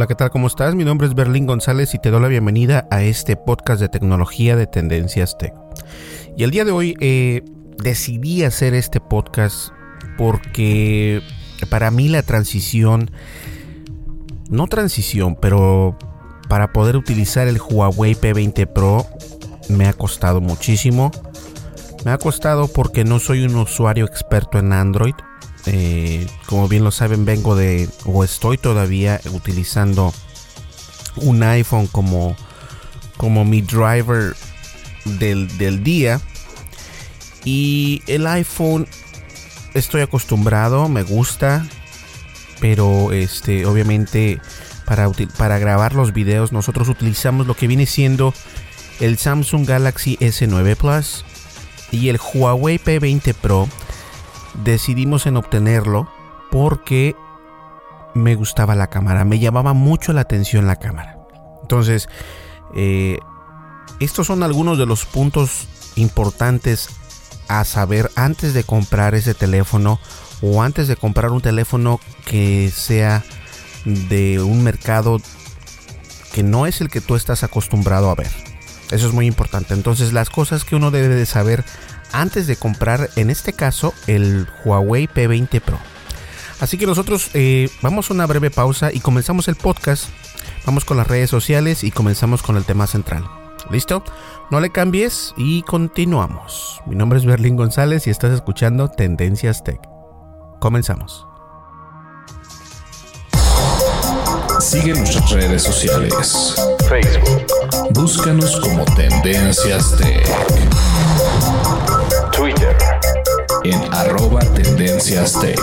Hola, ¿qué tal? ¿Cómo estás? Mi nombre es Berlín González y te doy la bienvenida a este podcast de tecnología de Tendencias Tech. Y el día de hoy eh, decidí hacer este podcast porque para mí la transición, no transición, pero para poder utilizar el Huawei P20 Pro me ha costado muchísimo. Me ha costado porque no soy un usuario experto en Android. Eh, como bien lo saben, vengo de, o estoy todavía utilizando un iPhone como, como mi driver del, del día. Y el iPhone estoy acostumbrado, me gusta, pero este, obviamente para, para grabar los videos nosotros utilizamos lo que viene siendo el Samsung Galaxy S9 Plus y el Huawei P20 Pro. Decidimos en obtenerlo porque me gustaba la cámara, me llamaba mucho la atención la cámara. Entonces, eh, estos son algunos de los puntos importantes a saber antes de comprar ese teléfono o antes de comprar un teléfono que sea de un mercado que no es el que tú estás acostumbrado a ver. Eso es muy importante. Entonces las cosas que uno debe de saber antes de comprar, en este caso, el Huawei P20 Pro. Así que nosotros eh, vamos a una breve pausa y comenzamos el podcast. Vamos con las redes sociales y comenzamos con el tema central. ¿Listo? No le cambies y continuamos. Mi nombre es Berlín González y estás escuchando Tendencias Tech. Comenzamos. Sigue nuestras redes sociales. Facebook. Búscanos como Tendencias Tech. En arroba Tendencias Tech.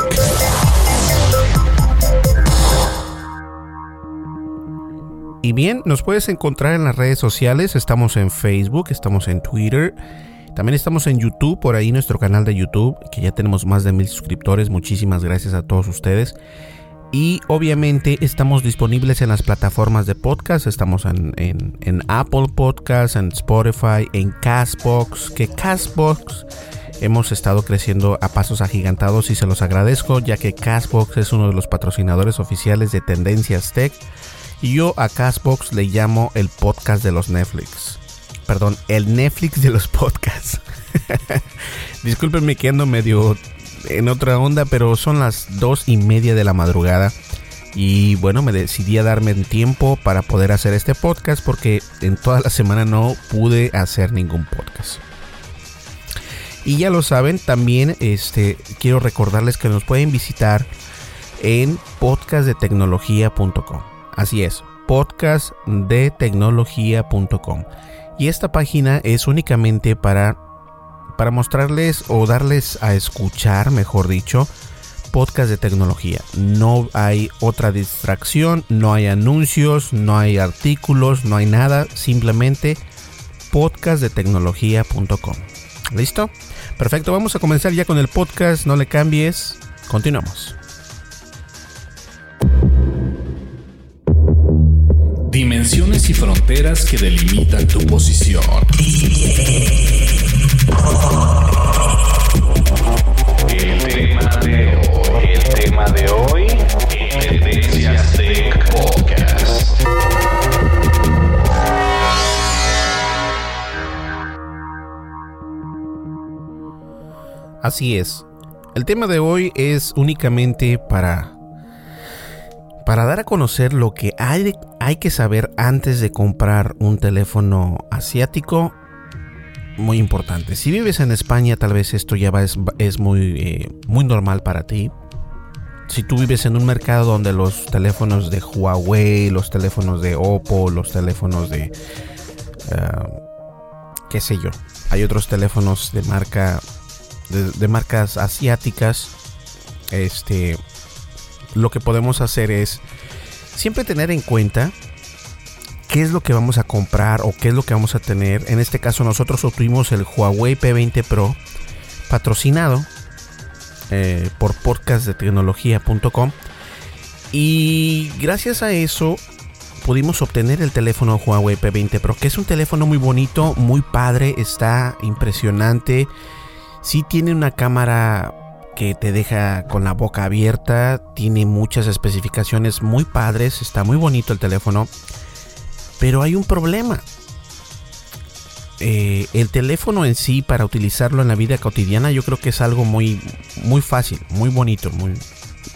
Y bien, nos puedes encontrar en las redes sociales. Estamos en Facebook, estamos en Twitter. También estamos en YouTube, por ahí nuestro canal de YouTube, que ya tenemos más de mil suscriptores. Muchísimas gracias a todos ustedes. Y obviamente estamos disponibles en las plataformas de podcast. Estamos en, en, Apple Podcasts, en Spotify, en Castbox. Que Castbox hemos estado creciendo a pasos agigantados y se los agradezco, ya que Castbox es uno de los patrocinadores oficiales de Tendencias Tech. Y yo a Castbox le llamo el podcast de los Netflix. Perdón, el Netflix de los podcasts. Discúlpenme que ando medio en otra onda, pero son las dos y media de la madrugada. Y bueno, me decidí a darme tiempo para poder hacer este podcast porque en toda la semana no pude hacer ningún podcast. Y ya lo saben, también este, quiero recordarles que nos pueden visitar en podcastdetecnología.com. Así es, podcastdetecnología.com. Y esta página es únicamente para, para mostrarles o darles a escuchar, mejor dicho, podcast de tecnología. No hay otra distracción, no hay anuncios, no hay artículos, no hay nada. Simplemente podcastdetecnología.com. ¿Listo? Perfecto, vamos a comenzar ya con el podcast. No le cambies. Continuamos. Dimensiones y fronteras que delimitan tu posición. El tema de hoy, el tema de hoy, Tendencias Tech Podcast. Así es. El tema de hoy es únicamente para para dar a conocer lo que hay, que saber antes de comprar un teléfono asiático. Muy importante. Si vives en España, tal vez esto ya va, es, es muy, eh, muy normal para ti. Si tú vives en un mercado donde los teléfonos de Huawei, los teléfonos de Oppo, los teléfonos de... Uh, qué sé yo. Hay otros teléfonos de marca de, marcas asiáticas, este, lo que podemos hacer es siempre tener en cuenta qué es lo que vamos a comprar o qué es lo que vamos a tener. En este caso nosotros obtuvimos el Huawei P20 Pro patrocinado eh, por podcastdetecnología.com y gracias a eso pudimos obtener el teléfono Huawei P20 Pro, que es un teléfono muy bonito, muy padre, está impresionante Sí tiene una cámara que te deja con la boca abierta, tiene muchas especificaciones muy padres, está muy bonito el teléfono, pero hay un problema. Eh, el teléfono en sí para utilizarlo en la vida cotidiana yo creo que es algo muy, muy fácil, muy bonito, muy,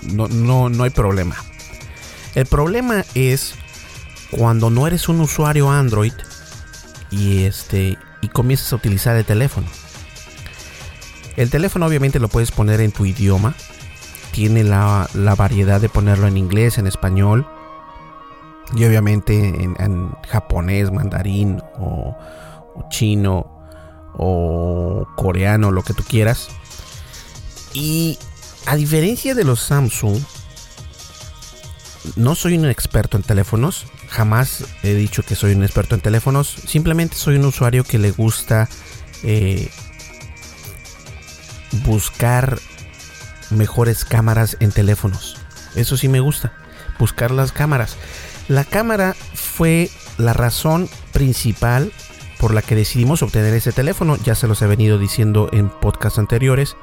no, no, no hay problema. El problema es cuando no eres un usuario Android y este y comienzas a utilizar el teléfono. El teléfono obviamente lo puedes poner en tu idioma. Tiene la, variedad de ponerlo en inglés, en español. Y obviamente en, japonés, mandarín o, o, chino o coreano, lo que tú quieras. Y a diferencia de los Samsung, no soy un experto en teléfonos. Jamás he dicho que soy un experto en teléfonos. Simplemente soy un usuario que le gusta eh, buscar mejores cámaras en teléfonos. Eso sí me gusta, buscar las cámaras. La cámara fue la razón principal por la que decidimos obtener ese teléfono. Ya se los he venido diciendo en podcasts anteriores.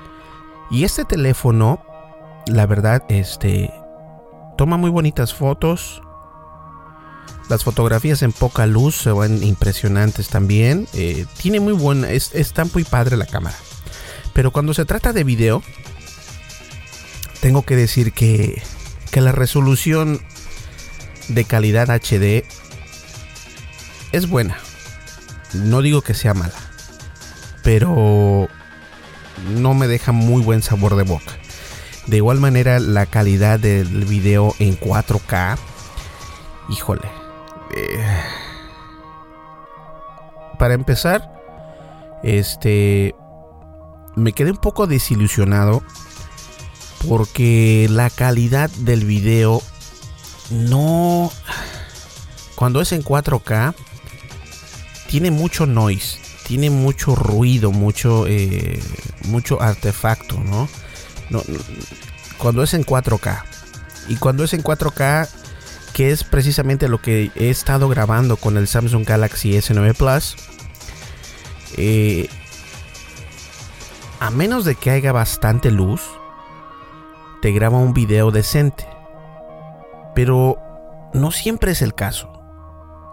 Y este teléfono, la verdad, este toma muy bonitas fotos. Las fotografías en poca luz se van impresionantes también. Eh, tiene muy buena, es, está muy padre la cámara. Pero cuando se trata de video, tengo que decir que, que la resolución de calidad HD es buena. No digo que sea mala, pero no me deja muy buen sabor de boca. De igual manera, la calidad del video en 4K, híjole. Eh, para empezar, este me quedé un poco desilusionado porque la calidad del video no cuando es en 4K tiene mucho noise tiene mucho ruido mucho eh, mucho artefacto ¿no? ¿no? cuando es en 4K y cuando es en 4K que es precisamente lo que he estado grabando con el Samsung Galaxy S9 Plus eh, a menos de que haya bastante luz, te graba un video decente. Pero no siempre es el caso.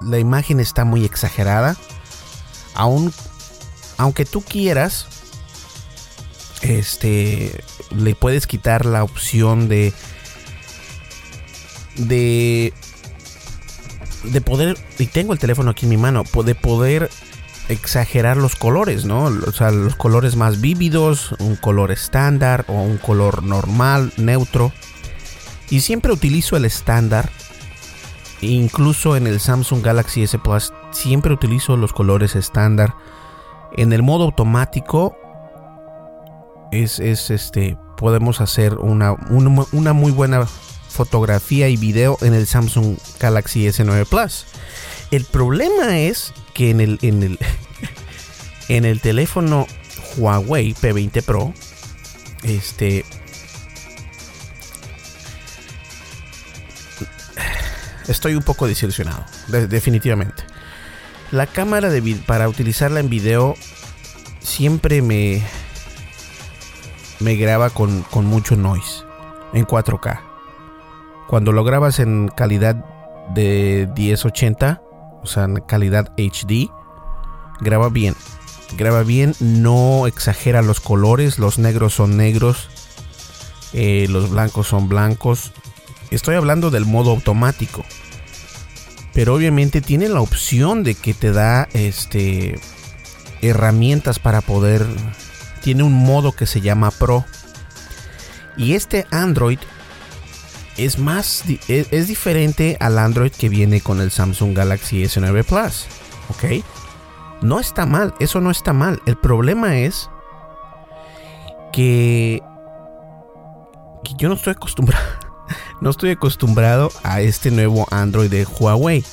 La imagen está muy exagerada. Aún, aunque tú quieras, este, le puedes quitar la opción de, de, de poder, y tengo el teléfono aquí en mi mano, de poder exagerar los colores, ¿no? O sea, los colores más vívidos, un color estándar o un color normal, neutro. Y siempre utilizo el estándar. Incluso en el Samsung Galaxy S Plus siempre utilizo los colores estándar. En el modo automático es, este podemos hacer una, una, muy buena fotografía y video en el Samsung Galaxy S9 Plus. El problema es que en el, en el, en el teléfono Huawei P20 Pro, este, estoy un poco desilusionado, definitivamente. La cámara de para utilizarla en video siempre me me graba con, con mucho noise en 4K. Cuando lo grabas en calidad de 1080, o sea, calidad HD, graba bien. Graba bien, no exagera los colores, los negros son negros, eh, los blancos son blancos. Estoy hablando del modo automático. Pero obviamente tiene la opción de que te da este herramientas para poder tiene un modo que se llama Pro. Y este Android es más es, diferente al Android que viene con el Samsung Galaxy S9 Plus, ¿ok? No está mal, eso no está mal. El problema es que, que yo no estoy acostumbrado no estoy acostumbrado a este nuevo Android de Huawei.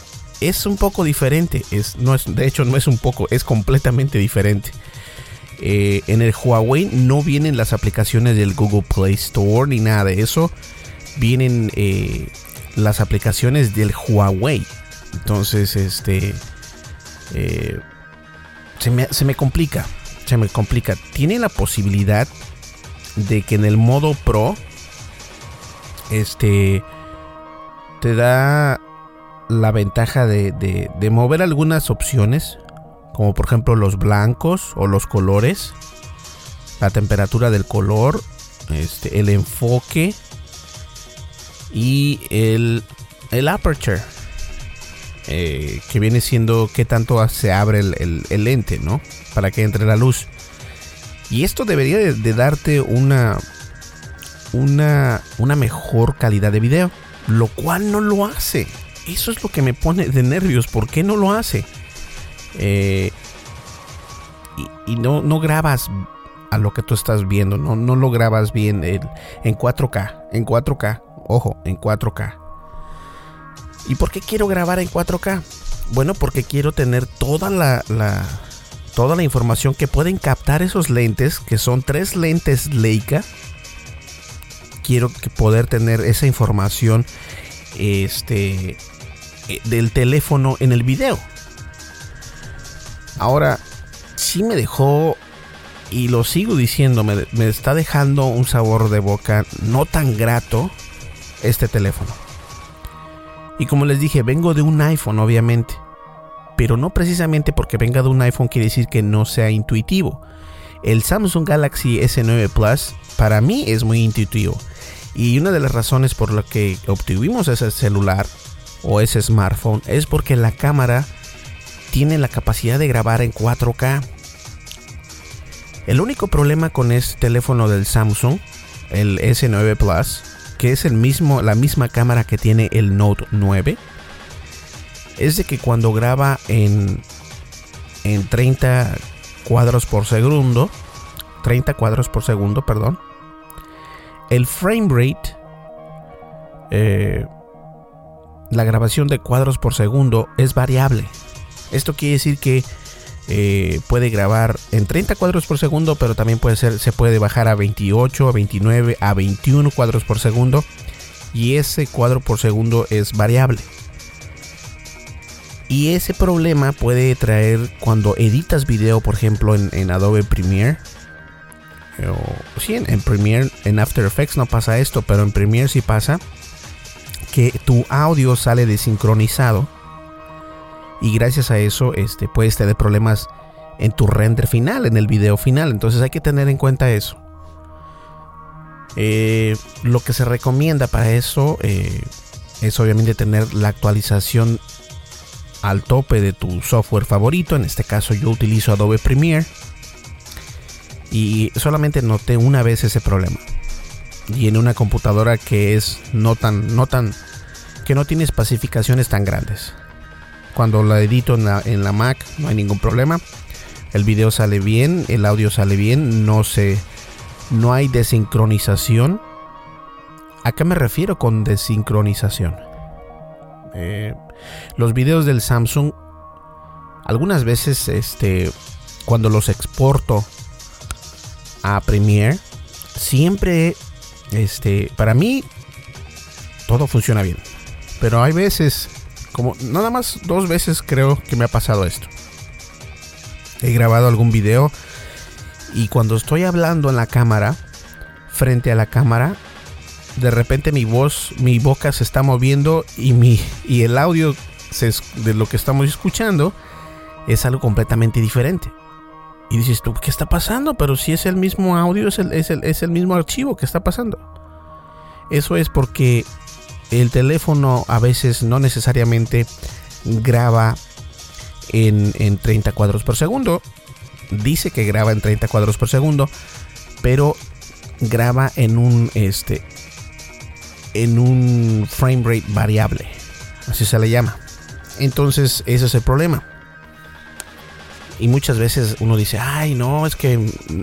Es un poco diferente, es, no es, de hecho no es un poco, es completamente diferente. Eh, en el Huawei no vienen las aplicaciones del Google Play Store ni nada de eso. Vienen eh, las aplicaciones del Huawei. Entonces, este. Eh, se, me, se me complica. Se me complica. Tiene la posibilidad de que en el modo Pro. Este. Te da la ventaja de, de mover algunas opciones como por ejemplo los blancos o los colores, la temperatura del color, este, el enfoque y el, el aperture, eh, que viene siendo qué tanto se abre el, lente, ¿no? Para que entre la luz. Y esto debería de, darte una, una, una mejor calidad de video, lo cual no lo hace. Eso es lo que me pone de nervios. ¿Por qué no lo hace? Eh, y, no, no grabas a lo que tú estás viendo, no, no lo grabas bien en, 4K, en 4K, ojo, en 4K. ¿Y por qué quiero grabar en 4K? Bueno, porque quiero tener toda la, toda la información que pueden captar esos lentes, que son tres lentes Leica. Quiero poder tener esa información este, eh, del teléfono en el video. Ahora, sí me dejó, y lo sigo diciendo, me, está dejando un sabor de boca no tan grato este teléfono. Y como les dije, vengo de un iPhone, obviamente. Pero no precisamente porque venga de un iPhone quiere decir que no sea intuitivo. El Samsung Galaxy S9 Plus para mí es muy intuitivo. Y una de las razones por la que obtuvimos ese celular o ese smartphone es porque la cámara tiene la capacidad de grabar en 4K. El único problema con este teléfono del Samsung, el S9 Plus, que es el mismo, la misma cámara que tiene el Note 9, es de que cuando graba en, en 30 cuadros por segundo, 30 cuadros por segundo, perdón, el frame rate, eh, la grabación de cuadros por segundo es variable. Esto quiere decir que eh, puede grabar en 30 cuadros por segundo, pero también puede ser, se puede bajar a 28, a 29, a 21 cuadros por segundo. Y ese cuadro por segundo es variable. Y ese problema puede traer cuando editas video, por ejemplo, en, Adobe Premiere. O, sí, en, en, Premiere, en After Effects no pasa esto, pero en Premiere sí pasa. Que tu audio sale desincronizado y gracias a eso este, puedes tener problemas en tu render final, en el video final. Entonces hay que tener en cuenta eso. Eh, lo que se recomienda para eso eh, es obviamente tener la actualización al tope de tu software favorito. En este caso yo utilizo Adobe Premiere. Y solamente noté una vez ese problema. Y en una computadora que es no tan, no tan, que no tiene especificaciones tan grandes. Cuando la edito en la, en la Mac no hay ningún problema. El video sale bien, el audio sale bien, no se, no hay desincronización. ¿A qué me refiero con desincronización? Eh, los videos del Samsung, algunas veces, este, cuando los exporto a Premiere, siempre, este, para mí, todo funciona bien. Pero hay veces, como nada más dos veces creo que me ha pasado esto. He grabado algún video y cuando estoy hablando en la cámara, frente a la cámara, de repente mi voz, mi boca se está moviendo y, mi, y el audio de lo que estamos escuchando es algo completamente diferente. Y dices tú, ¿qué está pasando? Pero si es el mismo audio, es el, es el, es el mismo archivo que está pasando. Eso es porque el teléfono a veces no necesariamente graba en, en 30 cuadros por segundo. Dice que graba en 30 cuadros por segundo, pero graba en un este en un frame rate variable. Así se le llama. Entonces, ese es el problema. Y muchas veces uno dice, ay, no, es que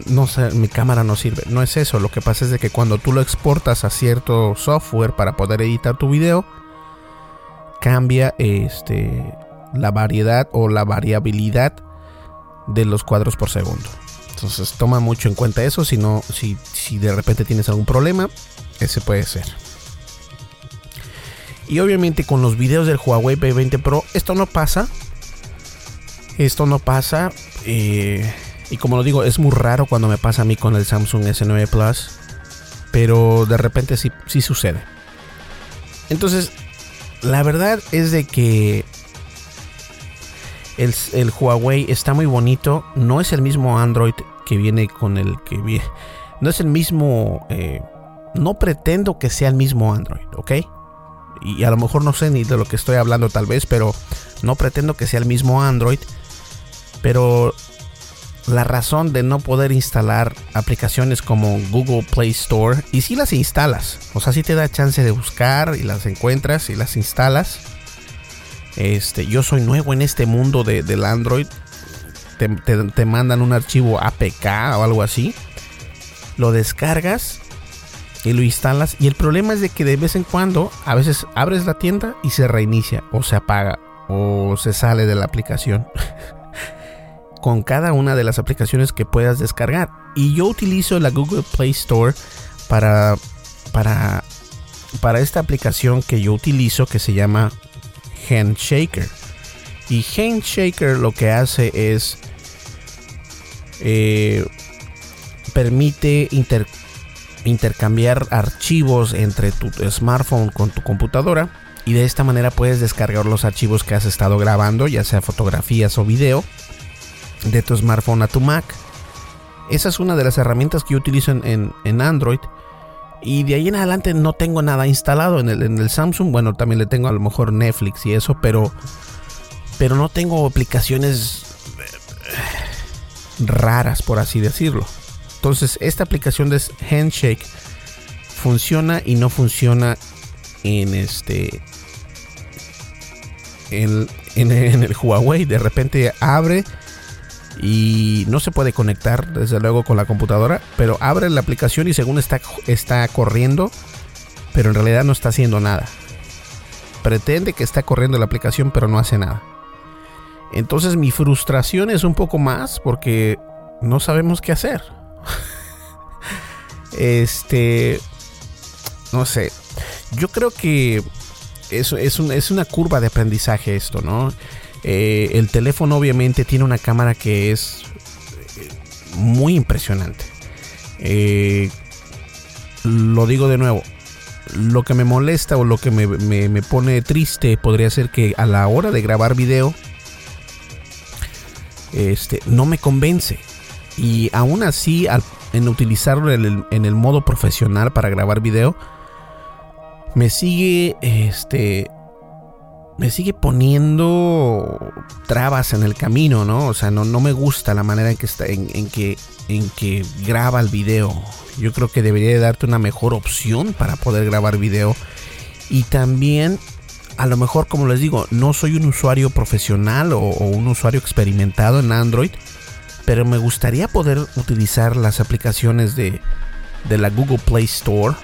no mi cámara no sirve. No es eso. Lo que pasa es de que cuando tú lo exportas a cierto software para poder editar tu video, cambia este, la variedad o la variabilidad de los cuadros por segundo. Entonces toma mucho en cuenta eso. Si no, si, si de repente tienes algún problema, ese puede ser. Y obviamente con los videos del Huawei P20 Pro, esto no pasa. Esto no pasa. Eh, y como lo digo, es muy raro cuando me pasa a mí con el Samsung S9 Plus. Pero de repente sí, sí sucede. Entonces, la verdad es de que el, Huawei está muy bonito. No es el mismo Android que viene con el que viene. No es el mismo. Eh, no pretendo que sea el mismo Android, ¿ok? y a lo mejor no sé ni de lo que estoy hablando tal vez, pero no pretendo que sea el mismo Android. Pero la razón de no poder instalar aplicaciones como Google Play Store, y si las instalas, o sea, si te da chance de buscar y las encuentras y las instalas. Este, yo soy nuevo en este mundo de, del Android. Te, te mandan un archivo APK o algo así. Lo descargas y lo instalas. Y el problema es de que de vez en cuando, a veces abres la tienda y se reinicia, o se apaga, o se sale de la aplicación. Con cada una de las aplicaciones que puedas descargar. Y yo utilizo la Google Play Store para, para, para esta aplicación que yo utilizo que se llama Handshaker. Y Handshaker lo que hace es eh, permite inter intercambiar archivos entre tu smartphone con tu computadora y de esta manera puedes descargar los archivos que has estado grabando, ya sea fotografías o video, de tu smartphone a tu Mac. Esa es una de las herramientas que yo utilizo en, Android. Y de ahí en adelante no tengo nada instalado en el, en el, Samsung. Bueno, también le tengo a lo mejor Netflix y eso, pero, pero no tengo aplicaciones raras, por así decirlo. Entonces, esta aplicación de Handshake funciona y no funciona en este. En, el Huawei. De repente abre y no se puede conectar, desde luego, con la computadora. Pero abre la aplicación y según está, está corriendo, pero en realidad no está haciendo nada. Pretende que está corriendo la aplicación, pero no hace nada. Entonces mi frustración es un poco más porque no sabemos qué hacer. este, no sé, yo creo que eso es, es una curva de aprendizaje esto, ¿no? Eh, el teléfono obviamente tiene una cámara que es eh, muy impresionante. Eh, lo digo de nuevo, lo que me molesta o lo que me, me, pone triste podría ser que a la hora de grabar video, este, no me convence. Y aún así, en utilizarlo en el, modo profesional para grabar video, me sigue este me sigue poniendo trabas en el camino, ¿no? O sea, no, no me gusta la manera en que está, en, que, en que graba el video. Yo creo que debería darte una mejor opción para poder grabar video. Y también a lo mejor, como les digo, no soy un usuario profesional o, un usuario experimentado en Android, pero me gustaría poder utilizar las aplicaciones de, de la Google Play Store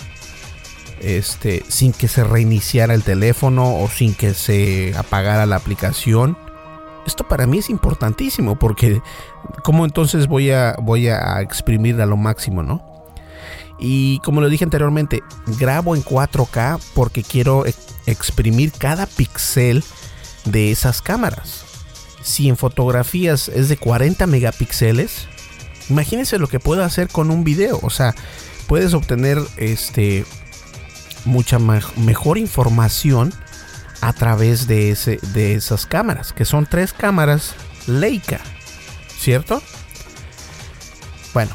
este, sin que se reiniciara el teléfono o sin que se apagara la aplicación. Esto para mí es importantísimo porque cómo entonces voy a, voy a exprimir a lo máximo, ¿no? Y como lo dije anteriormente, grabo en 4K porque quiero exprimir cada píxel de esas cámaras. Si en fotografías es de 40 megapíxeles, imagínense lo que puedo hacer con un video. O sea, puedes obtener este mucha mejor información a través de, ese, de esas cámaras, que son tres cámaras Leica, ¿cierto? Bueno,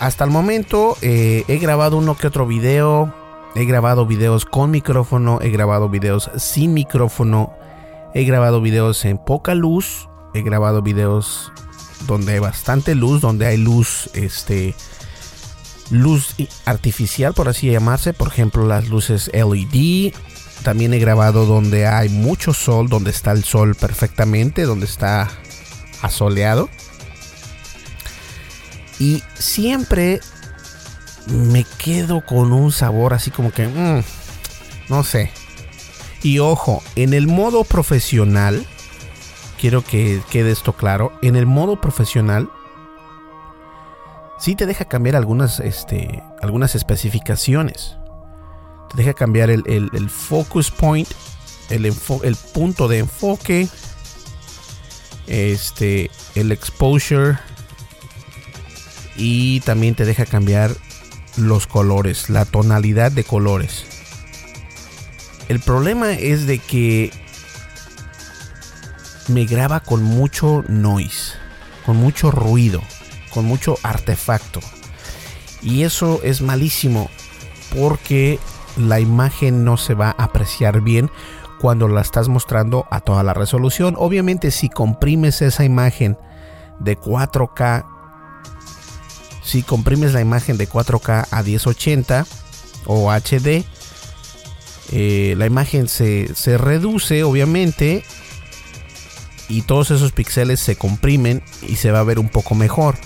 hasta el momento eh, he grabado uno que otro video. He grabado videos con micrófono, he grabado videos sin micrófono, he grabado videos en poca luz, he grabado videos donde hay bastante luz, donde hay luz, este, luz artificial, por así llamarse, por ejemplo las luces LED. También he grabado donde hay mucho sol, donde está el sol perfectamente, donde está asoleado. Y siempre me quedo con un sabor así como que, mm, no sé. Y ojo, en el modo profesional, quiero que quede esto claro, en el modo profesional, sí te deja cambiar algunas, este, algunas especificaciones. Te deja cambiar el, focus point, el, el punto de enfoque, este, el exposure y también te deja cambiar los colores, la tonalidad de colores. El problema es de que me graba con mucho noise, con mucho ruido, con mucho artefacto. Y eso es malísimo porque la imagen no se va a apreciar bien cuando la estás mostrando a toda la resolución. Obviamente si comprimes esa imagen de 4K si comprimes la imagen de 4K a 1080 o HD, eh, la imagen se, reduce obviamente y todos esos píxeles se comprimen y se va a ver un poco mejor.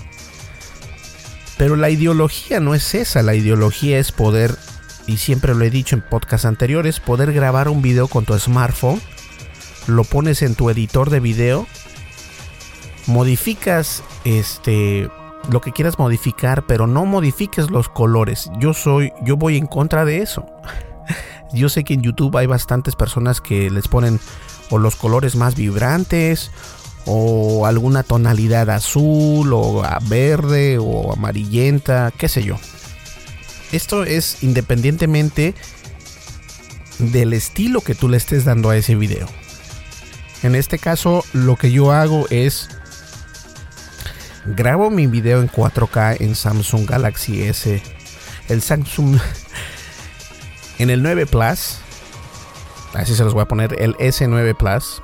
Pero la ideología no es esa, la ideología es poder, y siempre lo he dicho en podcasts anteriores, poder grabar un video con tu smartphone, lo pones en tu editor de video, modificas este lo que quieras modificar, pero no modifiques los colores. Yo soy, yo voy en contra de eso. Yo sé que en YouTube hay bastantes personas que les ponen o los colores más vibrantes o alguna tonalidad azul o verde o amarillenta, qué sé yo. Esto es independientemente del estilo que tú le estés dando a ese video. En este caso, lo que yo hago es grabo mi video en 4K en Samsung Galaxy S. El Samsung en el 9 Plus. Así se los voy a poner. El S9 Plus.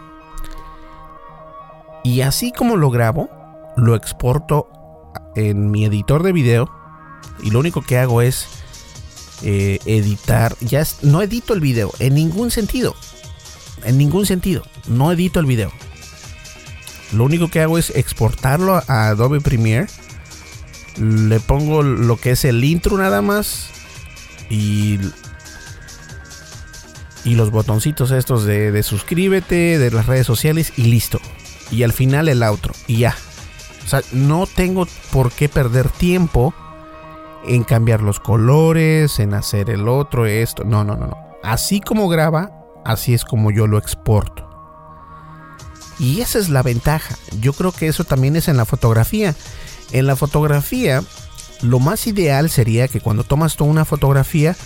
Y así como lo grabo, lo exporto en mi editor de video. Y lo único que hago es eh, editar. Ya no edito el video en ningún sentido. En ningún sentido. No edito el video. Lo único que hago es exportarlo a Adobe Premiere. Le pongo lo que es el intro nada más. Y, y los botoncitos estos de, de suscríbete, de las redes sociales y listo. Y al final el outro. Y ya. O sea, no tengo por qué perder tiempo en cambiar los colores, en hacer el otro, esto. No, no, no, no. Así como graba, así es como yo lo exporto. Y esa es la ventaja. Yo creo que eso también es en la fotografía. En la fotografía, lo más ideal sería que cuando tomas tú una fotografía,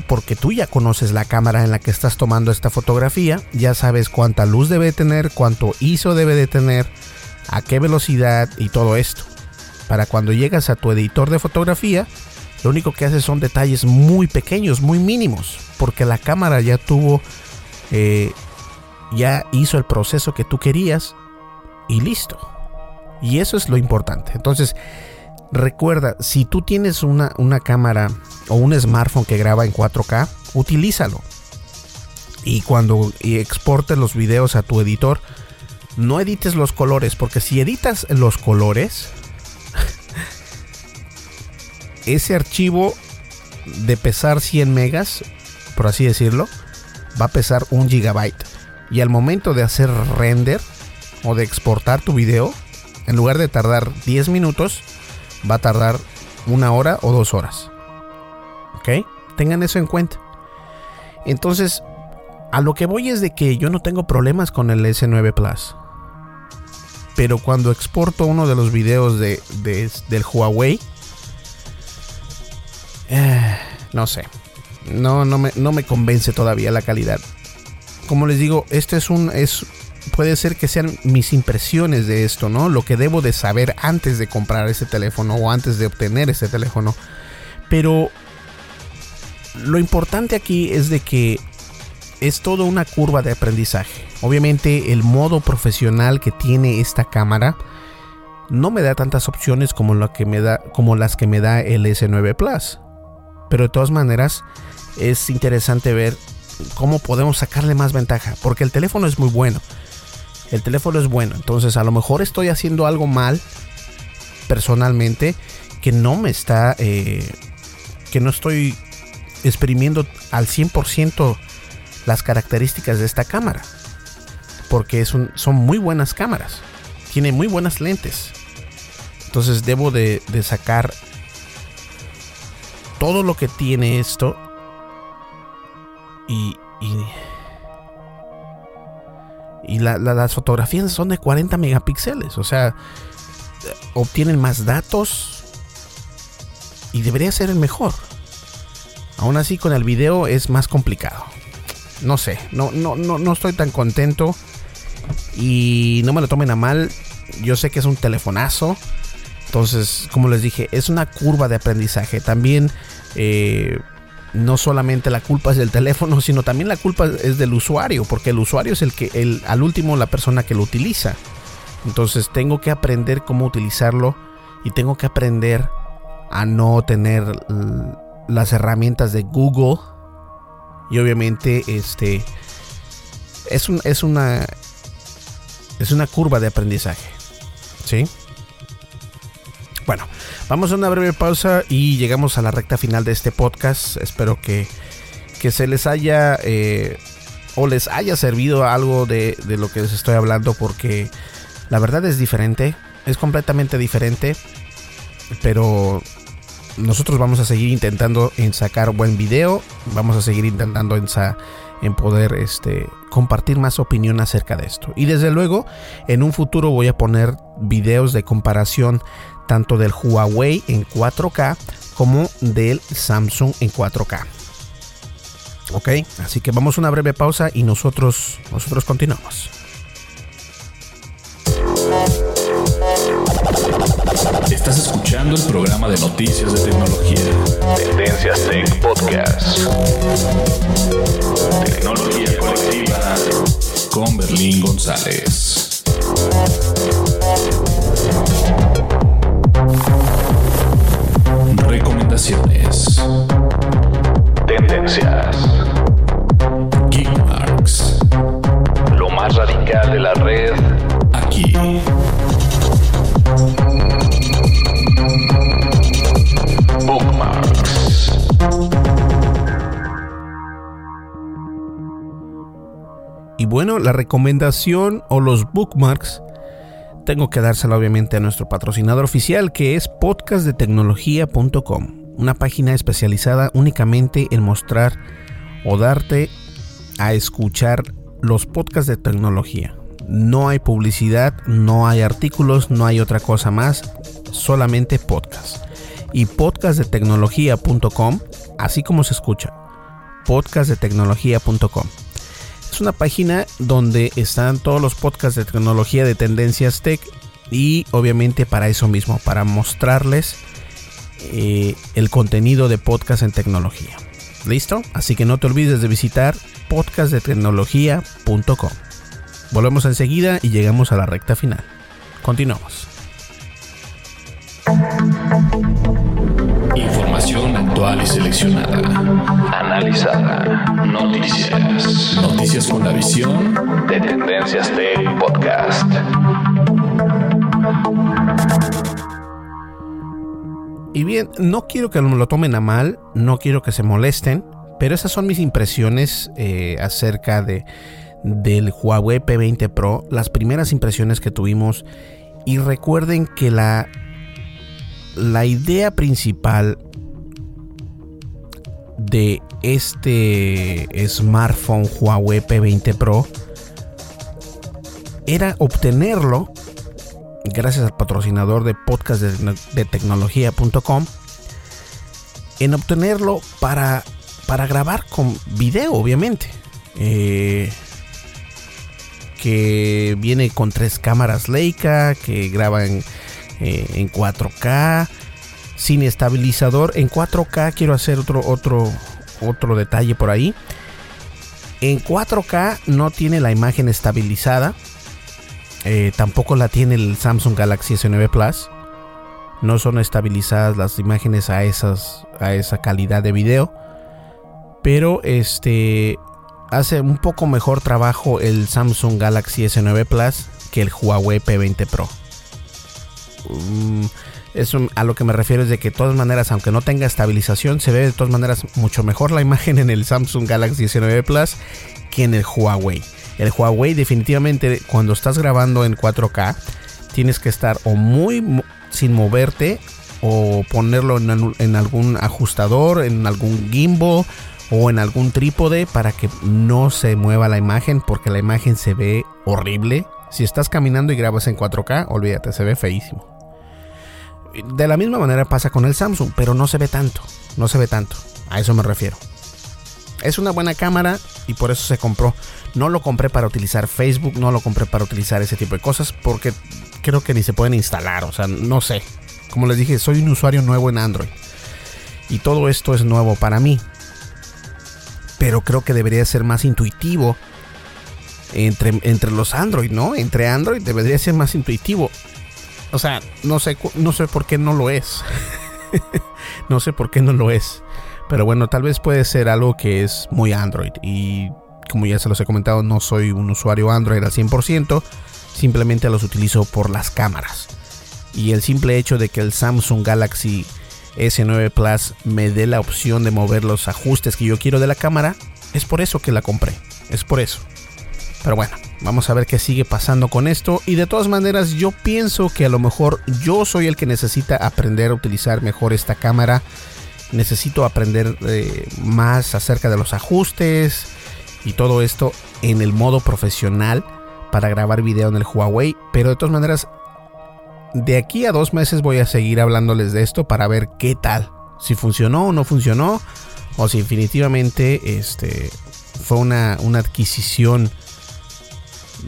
porque tú ya conoces la cámara en la que estás tomando esta fotografía, ya sabes cuánta luz debe tener, cuánto ISO debe de tener, a qué velocidad y todo esto. Para cuando llegas a tu editor de fotografía, lo único que haces son detalles muy pequeños, muy mínimos, porque la cámara ya tuvo eh, ya hizo el proceso que tú querías y listo. Y eso es lo importante. Entonces, recuerda, si tú tienes una, una cámara o un smartphone que graba en 4K, utilízalo. y cuando exportes los videos a tu editor, no edites los colores, porque si editas los colores, ese archivo de pesar 100 megas, por así decirlo, va a pesar un gigabyte. Y al momento de hacer render o de exportar tu video, en lugar de tardar 10 minutos, va a tardar una hora o dos horas. ¿Ok? Tengan eso en cuenta. Entonces, a lo que voy es de que yo no tengo problemas con el S9 Plus. Pero cuando exporto uno de los videos de, del Huawei, eh, no sé. No, no, me, no me convence todavía la calidad. Como les digo, este es un. Es, puede ser que sean mis impresiones de esto, ¿no? Lo que debo de saber antes de comprar ese teléfono o antes de obtener ese teléfono. Pero lo importante aquí es de que es toda una curva de aprendizaje. Obviamente el modo profesional que tiene esta cámara no me da tantas opciones como, lo que me da, como las que me da el S9 Plus. Pero de todas maneras es interesante ver cómo podemos sacarle más ventaja. Porque el teléfono es muy bueno. El teléfono es bueno. Entonces a lo mejor estoy haciendo algo mal personalmente que no me está... Eh, que no estoy exprimiendo al 100% las características de esta cámara. Porque son muy buenas cámaras. Tiene muy buenas lentes. Entonces debo de, sacar todo lo que tiene esto. Y, y, las fotografías son de 40 megapíxeles. O sea, obtienen más datos. Y debería ser el mejor. Aún así con el video es más complicado no sé, no, no, no, no estoy tan contento. Y no me lo tomen a mal. Yo sé que es un telefonazo. Entonces, como les dije, es una curva de aprendizaje. También eh, no solamente la culpa es del teléfono, sino también la culpa es del usuario, porque el usuario es el que, el, al último, la persona que lo utiliza. Entonces, tengo que aprender cómo utilizarlo y tengo que aprender a no tener las herramientas de Google y obviamente este es, un, es una es una curva de aprendizaje. ¿Sí? Bueno, vamos a una breve pausa y llegamos a la recta final de este podcast. Espero que, que se les haya eh, o les haya servido algo de, de lo que les estoy hablando porque la verdad es diferente, es completamente diferente, pero nosotros vamos a seguir intentando en sacar buen video, vamos a seguir intentando en, en poder este, compartir más opinión acerca de esto. Y desde luego, en un futuro voy a poner videos de comparación tanto del Huawei en 4K como del Samsung en 4K. Ok, así que vamos a una breve pausa y nosotros, nosotros continuamos. Estás escuchando el programa de noticias de tecnología. Tendencias Tech Podcast. Tecnología colectiva con Berlín González. Recomendaciones. Tendencias. Geekmarks. Lo más radical de la red aquí. Y bueno, la recomendación o los bookmarks tengo que dársela obviamente a nuestro patrocinador oficial que es podcastdetecnología.com, una página especializada únicamente en mostrar o darte a escuchar los podcasts de tecnología. No hay publicidad, no hay artículos, no hay otra cosa más, solamente podcast. Y podcastdetecnología.com, así como se escucha, podcastdetecnología.com. Es una página donde están todos los podcasts de tecnología de tendencias tech y obviamente para eso mismo, para mostrarles eh, el contenido de podcast en tecnología. ¿Listo? Así que no te olvides de visitar podcastdetecnología.com. Volvemos enseguida y llegamos a la recta final. Continuamos. Información actual y seleccionada. Analizada. Noticias. Noticias con la visión de Tendencias Tech Podcast. Y bien, no quiero que me lo tomen a mal, no quiero que se molesten, pero esas son mis impresiones eh, acerca de, del Huawei P20 Pro, las primeras impresiones que tuvimos. Y recuerden que la, la idea principal de este smartphone Huawei P20 Pro era obtenerlo gracias al patrocinador de podcast de, tecnología.com en obtenerlo para, para grabar con video obviamente. Eh, que viene con tres cámaras Leica que graban eh, en 4K sin estabilizador. En 4K quiero hacer otro otro otro detalle por ahí. En 4K no tiene la imagen estabilizada. Eh, tampoco la tiene el Samsung Galaxy S9 Plus. No son estabilizadas las imágenes a esas a esa calidad de video. Pero este hace un poco mejor trabajo el Samsung Galaxy S9 Plus que el Huawei P20 Pro. Mm, a lo que me refiero es de que de todas maneras, aunque no tenga estabilización, se ve de todas maneras mucho mejor la imagen en el Samsung Galaxy S9 Plus que en el Huawei. El Huawei definitivamente cuando estás grabando en 4K tienes que estar o muy sin moverte o ponerlo en, en algún ajustador, en algún gimbal o en algún trípode para que no se mueva la imagen porque la imagen se ve horrible. Si estás caminando y grabas en 4K, olvídate, se ve feísimo. De la misma manera pasa con el Samsung, pero no se ve tanto, no se ve tanto. A eso me refiero. Es una buena cámara y por eso se compró. No lo compré para utilizar Facebook, no lo compré para utilizar ese tipo de cosas porque creo que ni se pueden instalar, o sea, no sé. Como les dije, soy un usuario nuevo en Android. Y todo esto es nuevo para mí pero creo que debería ser más intuitivo entre, entre los Android, ¿no? Entre Android debería ser más intuitivo. O sea, no sé, no sé por qué no lo es. no sé por qué no lo es. Pero bueno, tal vez puede ser algo que es muy Android. Y como ya se los he comentado, no soy un usuario Android al 100%. Simplemente los utilizo por las cámaras. Y el simple hecho de que el Samsung Galaxy S9 Plus me dé la opción de mover los ajustes que yo quiero de la cámara, es por eso que la compré. Es por eso. Pero bueno, vamos a ver qué sigue pasando con esto. Y de todas maneras, yo pienso que a lo mejor yo soy el que necesita aprender a utilizar mejor esta cámara. Necesito aprender eh, más acerca de los ajustes y todo esto en el modo profesional para grabar video en el Huawei. Pero de todas maneras, de aquí a dos meses voy a seguir hablándoles de esto para ver qué tal. Si funcionó o no funcionó. O si definitivamente este, fue una, una adquisición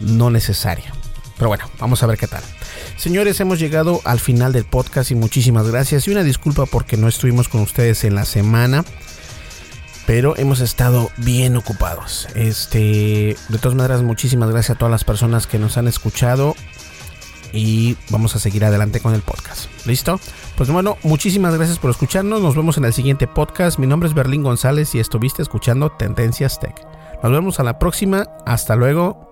no necesaria. Pero bueno, vamos a ver qué tal. Señores, hemos llegado al final del podcast y muchísimas gracias. Y una disculpa porque no estuvimos con ustedes en la semana. Pero hemos estado bien ocupados. Este, de todas maneras, muchísimas gracias a todas las personas que nos han escuchado y vamos a seguir adelante con el podcast. ¿Listo? Pues bueno, muchísimas gracias por escucharnos. Nos vemos en el siguiente podcast. Mi nombre es Berlín González y estuviste escuchando Tendencias Tech. Nos vemos a la próxima. Hasta luego.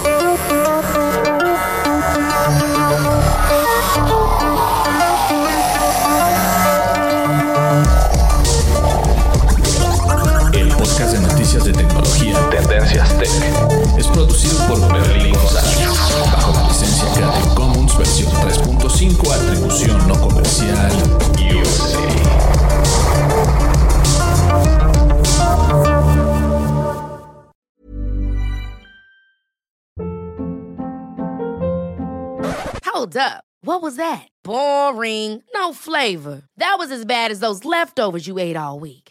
Producido por Berlín González bajo la licencia Creative Commons versión 3.5 atribución no comercial Hold up. What was that? Boring. No flavor. That was as bad as those leftovers you ate all week.